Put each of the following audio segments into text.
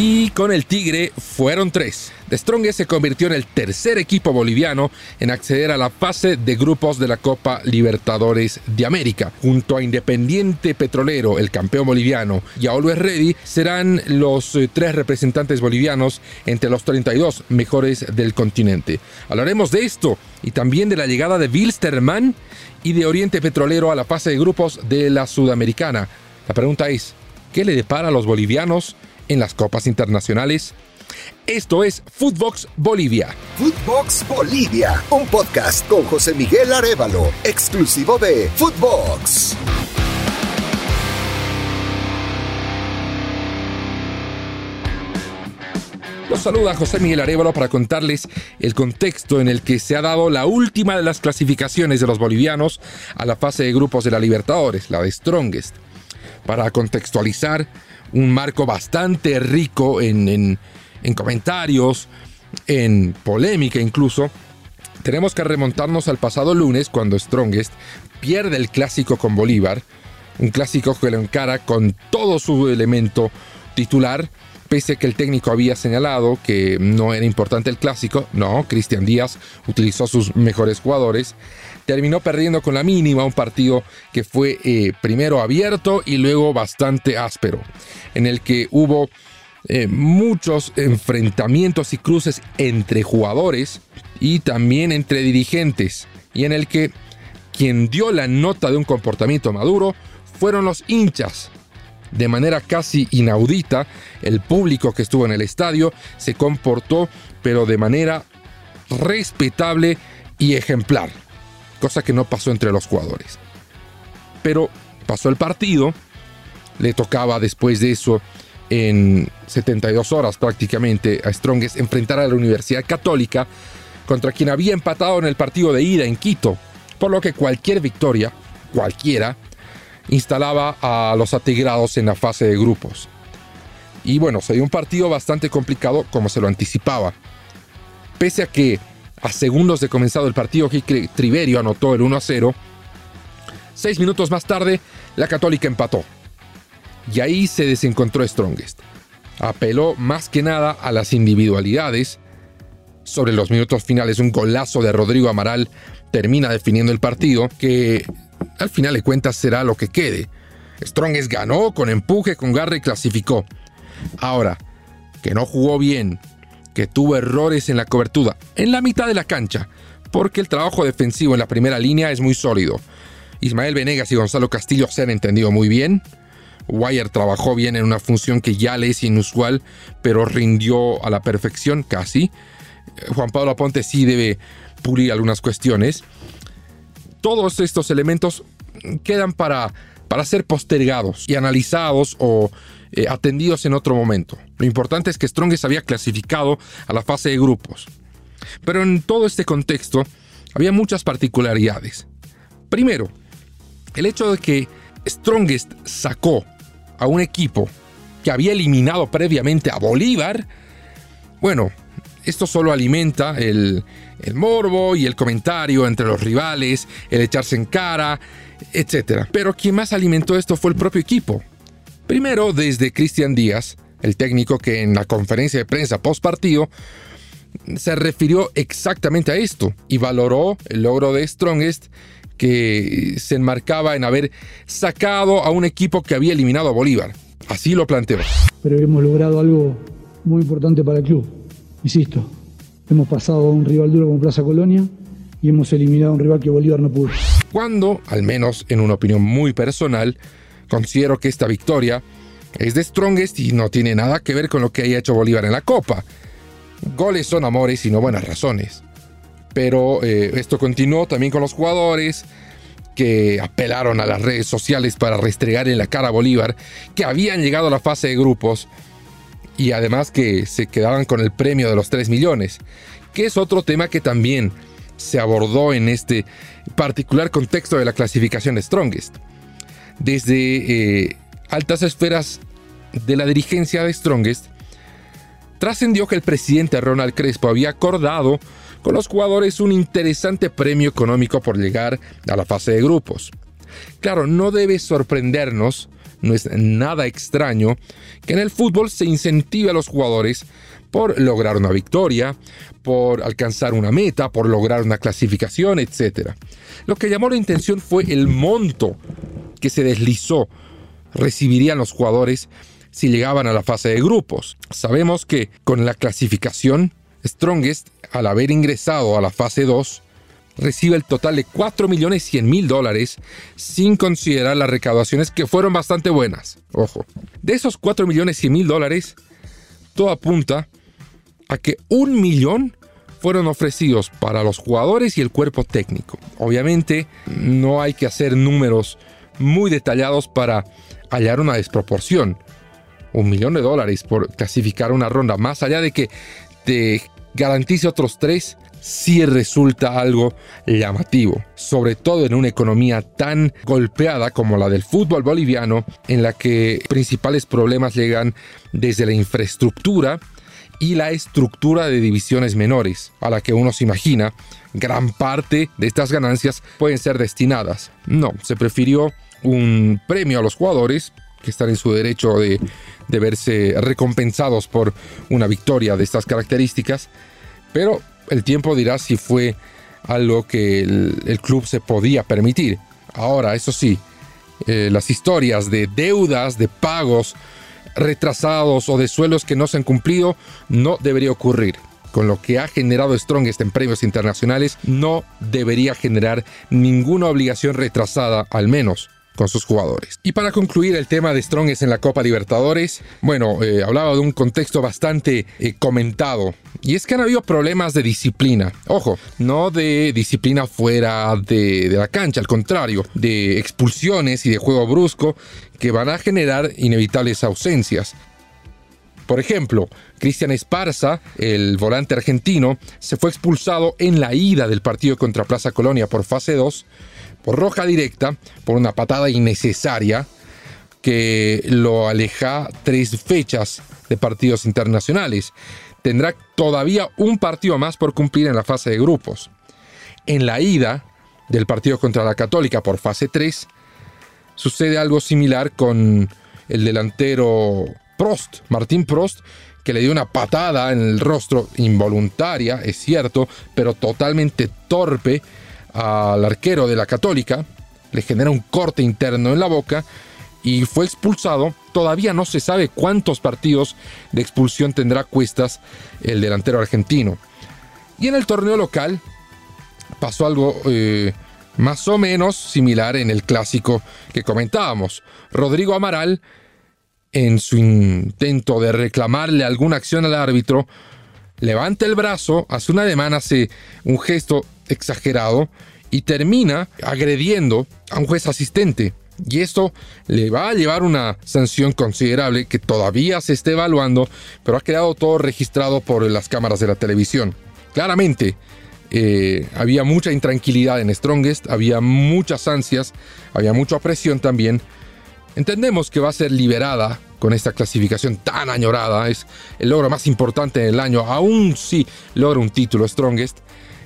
Y con el Tigre fueron tres. The Strongest se convirtió en el tercer equipo boliviano en acceder a la fase de grupos de la Copa Libertadores de América. Junto a Independiente Petrolero, el campeón boliviano, y a Always Ready, serán los eh, tres representantes bolivianos entre los 32 mejores del continente. Hablaremos de esto y también de la llegada de Wilstermann y de Oriente Petrolero a la fase de grupos de la Sudamericana. La pregunta es, ¿qué le depara a los bolivianos en las copas internacionales? Esto es Footbox Bolivia. Footbox Bolivia, un podcast con José Miguel Arevalo, exclusivo de Footbox. Los saluda José Miguel Arevalo para contarles el contexto en el que se ha dado la última de las clasificaciones de los bolivianos a la fase de grupos de la Libertadores, la de Strongest. Para contextualizar, un marco bastante rico en, en comentarios, en polémica incluso, tenemos que remontarnos al pasado lunes cuando Strongest pierde el clásico con Bolívar, un clásico que lo encara con todo su elemento titular, pese a que el técnico había señalado que no era importante el clásico, no, Cristian Díaz utilizó sus mejores jugadores, terminó perdiendo con la mínima un partido que fue eh, primero abierto y luego bastante áspero, en el que hubo eh, muchos enfrentamientos y cruces entre jugadores y también entre dirigentes, y en el que quien dio la nota de un comportamiento maduro fueron los hinchas. De manera casi inaudita, el público que estuvo en el estadio se comportó, pero de manera respetable y ejemplar cosa que no pasó entre los jugadores. Pero pasó el partido, le tocaba después de eso en 72 horas prácticamente a Strongest enfrentar a la Universidad Católica contra quien había empatado en el partido de ida en Quito, por lo que cualquier victoria, cualquiera, instalaba a los atigrados en la fase de grupos. Y bueno, se dio un partido bastante complicado como se lo anticipaba. Pese a que a segundos de comenzado el partido, Triverio anotó el 1 a 0. Seis minutos más tarde, la Católica empató. Y ahí se desencontró Strongest. Apeló más que nada a las individualidades. Sobre los minutos finales, un golazo de Rodrigo Amaral termina definiendo el partido, que al final de cuentas será lo que quede. Strongest ganó con empuje, con garra y clasificó. Ahora, que no jugó bien, que tuvo errores en la cobertura, en la mitad de la cancha, porque el trabajo defensivo en la primera línea es muy sólido. Ismael Venegas y Gonzalo Castillo se han entendido muy bien. Wire trabajó bien en una función que ya le es inusual, pero rindió a la perfección casi. Juan Pablo Aponte sí debe pulir algunas cuestiones. Todos estos elementos quedan para, para ser postergados y analizados o eh, atendidos en otro momento. Lo importante es que Strongest había clasificado a la fase de grupos. Pero en todo este contexto había muchas particularidades. Primero, el hecho de que Strongest sacó a un equipo que había eliminado previamente a Bolívar, bueno, esto solo alimenta el, el morbo y el comentario entre los rivales, el echarse en cara, etc. Pero quien más alimentó esto fue el propio equipo. Primero, desde Cristian Díaz, el técnico que en la conferencia de prensa post partido se refirió exactamente a esto y valoró el logro de Strongest que se enmarcaba en haber sacado a un equipo que había eliminado a Bolívar. Así lo planteó. Pero hemos logrado algo muy importante para el club. Insisto, hemos pasado a un rival duro como Plaza Colonia y hemos eliminado a un rival que Bolívar no pudo. Cuando, al menos en una opinión muy personal, Considero que esta victoria es de Strongest y no tiene nada que ver con lo que haya hecho Bolívar en la Copa. Goles son amores y no buenas razones. Pero eh, esto continuó también con los jugadores que apelaron a las redes sociales para restregar en la cara a Bolívar, que habían llegado a la fase de grupos y además que se quedaban con el premio de los 3 millones, que es otro tema que también se abordó en este particular contexto de la clasificación de Strongest desde eh, altas esferas de la dirigencia de Strongest, trascendió que el presidente Ronald Crespo había acordado con los jugadores un interesante premio económico por llegar a la fase de grupos. Claro, no debe sorprendernos no es nada extraño que en el fútbol se incentive a los jugadores por lograr una victoria, por alcanzar una meta, por lograr una clasificación, etc. Lo que llamó la intención fue el monto que se deslizó recibirían los jugadores si llegaban a la fase de grupos. Sabemos que con la clasificación, Strongest, al haber ingresado a la fase 2, recibe el total de 4 millones 100 mil dólares sin considerar las recaudaciones que fueron bastante buenas. Ojo, de esos 4 millones 100 mil dólares, todo apunta a que un millón fueron ofrecidos para los jugadores y el cuerpo técnico. Obviamente no hay que hacer números muy detallados para hallar una desproporción. Un millón de dólares por clasificar una ronda, más allá de que te garantice otros tres, sí resulta algo llamativo, sobre todo en una economía tan golpeada como la del fútbol boliviano, en la que principales problemas llegan desde la infraestructura y la estructura de divisiones menores, a la que uno se imagina gran parte de estas ganancias pueden ser destinadas. No, se prefirió un premio a los jugadores que están en su derecho de, verse recompensados por una victoria de estas características, pero el tiempo dirá si fue algo que el, club se podía permitir. Ahora, eso sí, eh, las historias de deudas, de pagos retrasados o de suelos que no se han cumplido no debería ocurrir. Con lo que ha generado Strongest en premios internacionales, no debería generar ninguna obligación retrasada, al menos con sus jugadores. Y para concluir el tema de Strongest en la Copa Libertadores, bueno, eh, hablaba de un contexto bastante eh, comentado. Y es que han habido problemas de disciplina. Ojo, no de disciplina fuera de, de la cancha, al contrario, de expulsiones y de juego brusco que van a generar inevitables ausencias. Por ejemplo, Cristian Esparza, el volante argentino, se fue expulsado en la ida del partido contra Plaza Colonia por fase 2 por roja directa, por una patada innecesaria que lo aleja tres fechas de partidos internacionales. Tendrá todavía un partido más por cumplir en la fase de grupos. En la ida del partido contra la Católica por fase 3, sucede algo similar con el delantero Prost, Martín Prost, que le dio una patada en el rostro involuntaria, es cierto, pero totalmente torpe al arquero de la Católica, le genera un corte interno en la boca y fue expulsado. Todavía no se sabe cuántos partidos de expulsión tendrá cuestas el delantero argentino. Y en el torneo local pasó algo eh, más o menos similar en el clásico que comentábamos. Rodrigo Amaral, en su intento de reclamarle alguna acción al árbitro, levanta el brazo, hace una ademán, hace un gesto exagerado y termina agrediendo a un juez asistente. Y esto le va a llevar una sanción considerable que todavía se está evaluando, pero ha quedado todo registrado por las cámaras de la televisión. Claramente, eh, había mucha intranquilidad en Strongest, había muchas ansias, había mucha presión también. Entendemos que va a ser liberada con esta clasificación tan añorada, es el logro más importante del año, aún si logra un título Strongest.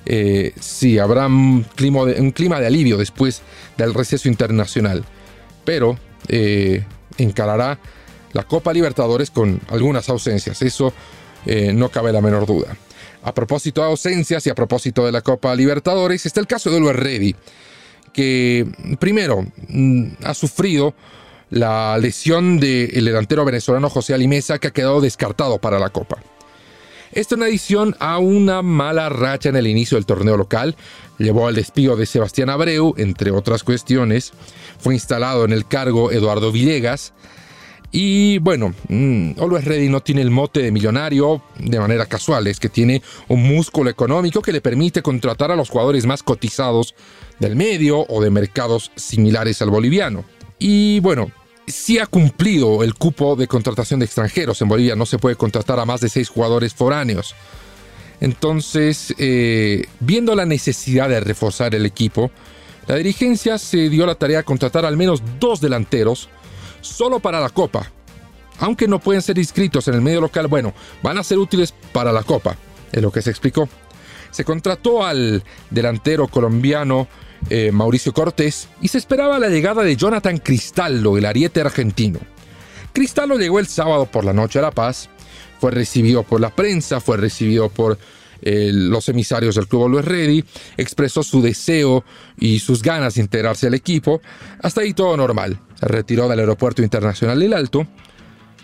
Eh, sí, habrá un clima, de, un clima, de, alivio después del receso internacional, pero eh, encarará la Copa Libertadores con algunas ausencias, eso eh, no cabe la menor duda. A propósito de ausencias y a propósito de la Copa Libertadores, está el caso de Luis Reddy, que primero mm, ha sufrido la lesión del delantero venezolano José Alimesa, que ha quedado descartado para la Copa. Esto en adición a una mala racha en el inicio del torneo local, llevó al despido de Sebastián Abreu, entre otras cuestiones. Fue instalado en el cargo Eduardo Villegas. Y bueno, mmm, Always Ready no tiene el mote de millonario de manera casual, es que tiene un músculo económico que le permite contratar a los jugadores más cotizados del medio o de mercados similares al boliviano. Y bueno, sí ha cumplido el cupo de contratación de extranjeros. En Bolivia no se puede contratar a más de seis jugadores foráneos. Entonces, eh, viendo la necesidad de reforzar el equipo, la dirigencia se dio la tarea de contratar al menos dos delanteros solo para la Copa. Aunque no pueden ser inscritos en el medio local, bueno, van a ser útiles para la Copa, es lo que se explicó. Se contrató al delantero colombiano eh, Mauricio Cortés y se esperaba la llegada de Jonathan Cristallo, el ariete argentino. Cristallo llegó el sábado por la noche a La Paz, fue recibido por la prensa, fue recibido por eh, los emisarios del Club Always Ready, expresó su deseo y sus ganas de integrarse al equipo. Hasta ahí todo normal. Se retiró del Aeropuerto Internacional del Alto.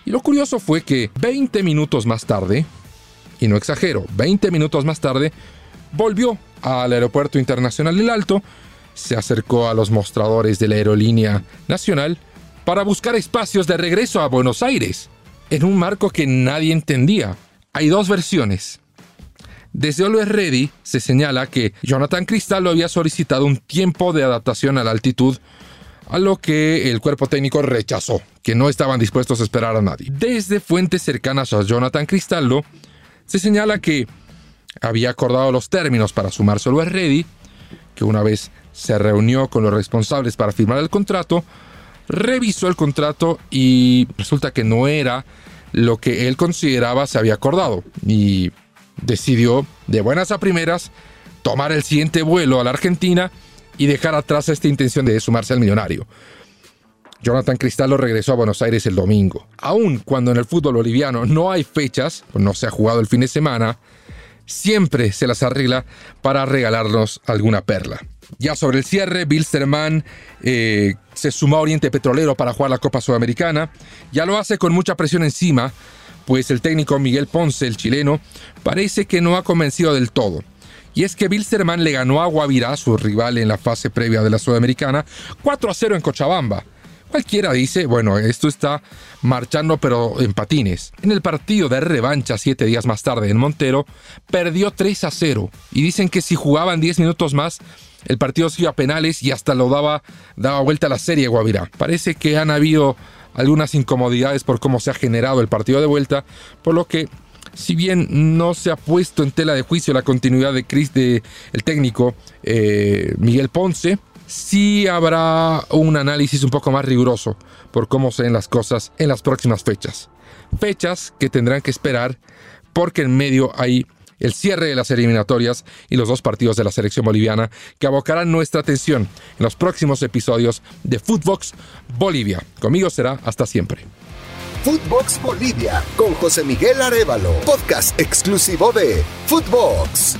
Y lo curioso fue que 20 minutos más tarde, y no exagero, 20 minutos más tarde, volvió al Aeropuerto Internacional del Alto, se acercó a los mostradores de la aerolínea nacional para buscar espacios de regreso a Buenos Aires, en un marco que nadie entendía. Hay dos versiones. Desde Always Ready se señala que Jonathan Cristallo había solicitado un tiempo de adaptación a la altitud, a lo que el cuerpo técnico rechazó, que no estaban dispuestos a esperar a nadie. Desde fuentes cercanas a Jonathan Cristallo se señala que había acordado los términos para sumarse a Always Ready, que una vez se reunió con los responsables para firmar el contrato, revisó el contrato y resulta que no era lo que él consideraba se había acordado y decidió, de buenas a primeras, tomar el siguiente vuelo a la Argentina y dejar atrás esta intención de sumarse al millonario. Jonathan Cristallo regresó a Buenos Aires el domingo. Aun cuando en el fútbol boliviano no hay fechas, no se ha jugado el fin de semana, siempre se las arregla para regalarnos alguna perla. Ya sobre el cierre, Bilsterman eh, se sumó a Oriente Petrolero para jugar la Copa Sudamericana. Ya lo hace con mucha presión encima, pues el técnico Miguel Ponce, el chileno, parece que no ha convencido del todo. Y es que Bilsterman le ganó a Guavirá, su rival en la fase previa de la Sudamericana, 4 a 0 en Cochabamba. Cualquiera dice, bueno, esto está marchando pero en patines. En el partido de revancha siete días más tarde en Montero, perdió 3 a 0. Y dicen que si jugaban 10 minutos más, el partido se iba a penales y hasta lo daba, daba vuelta a la serie Guavirá. Parece que han habido algunas incomodidades por cómo se ha generado el partido de vuelta, por lo que si bien no se ha puesto en tela de juicio la continuidad de Chris de el técnico eh, Miguel Ponce, sí habrá un análisis un poco más riguroso por cómo se ven las cosas en las próximas fechas. Fechas que tendrán que esperar porque en medio hay el cierre de las eliminatorias y los dos partidos de la selección boliviana que abocarán nuestra atención en los próximos episodios de Footbox Bolivia. Conmigo será hasta siempre. Footbox Bolivia con José Miguel Arevalo, podcast exclusivo de Footbox.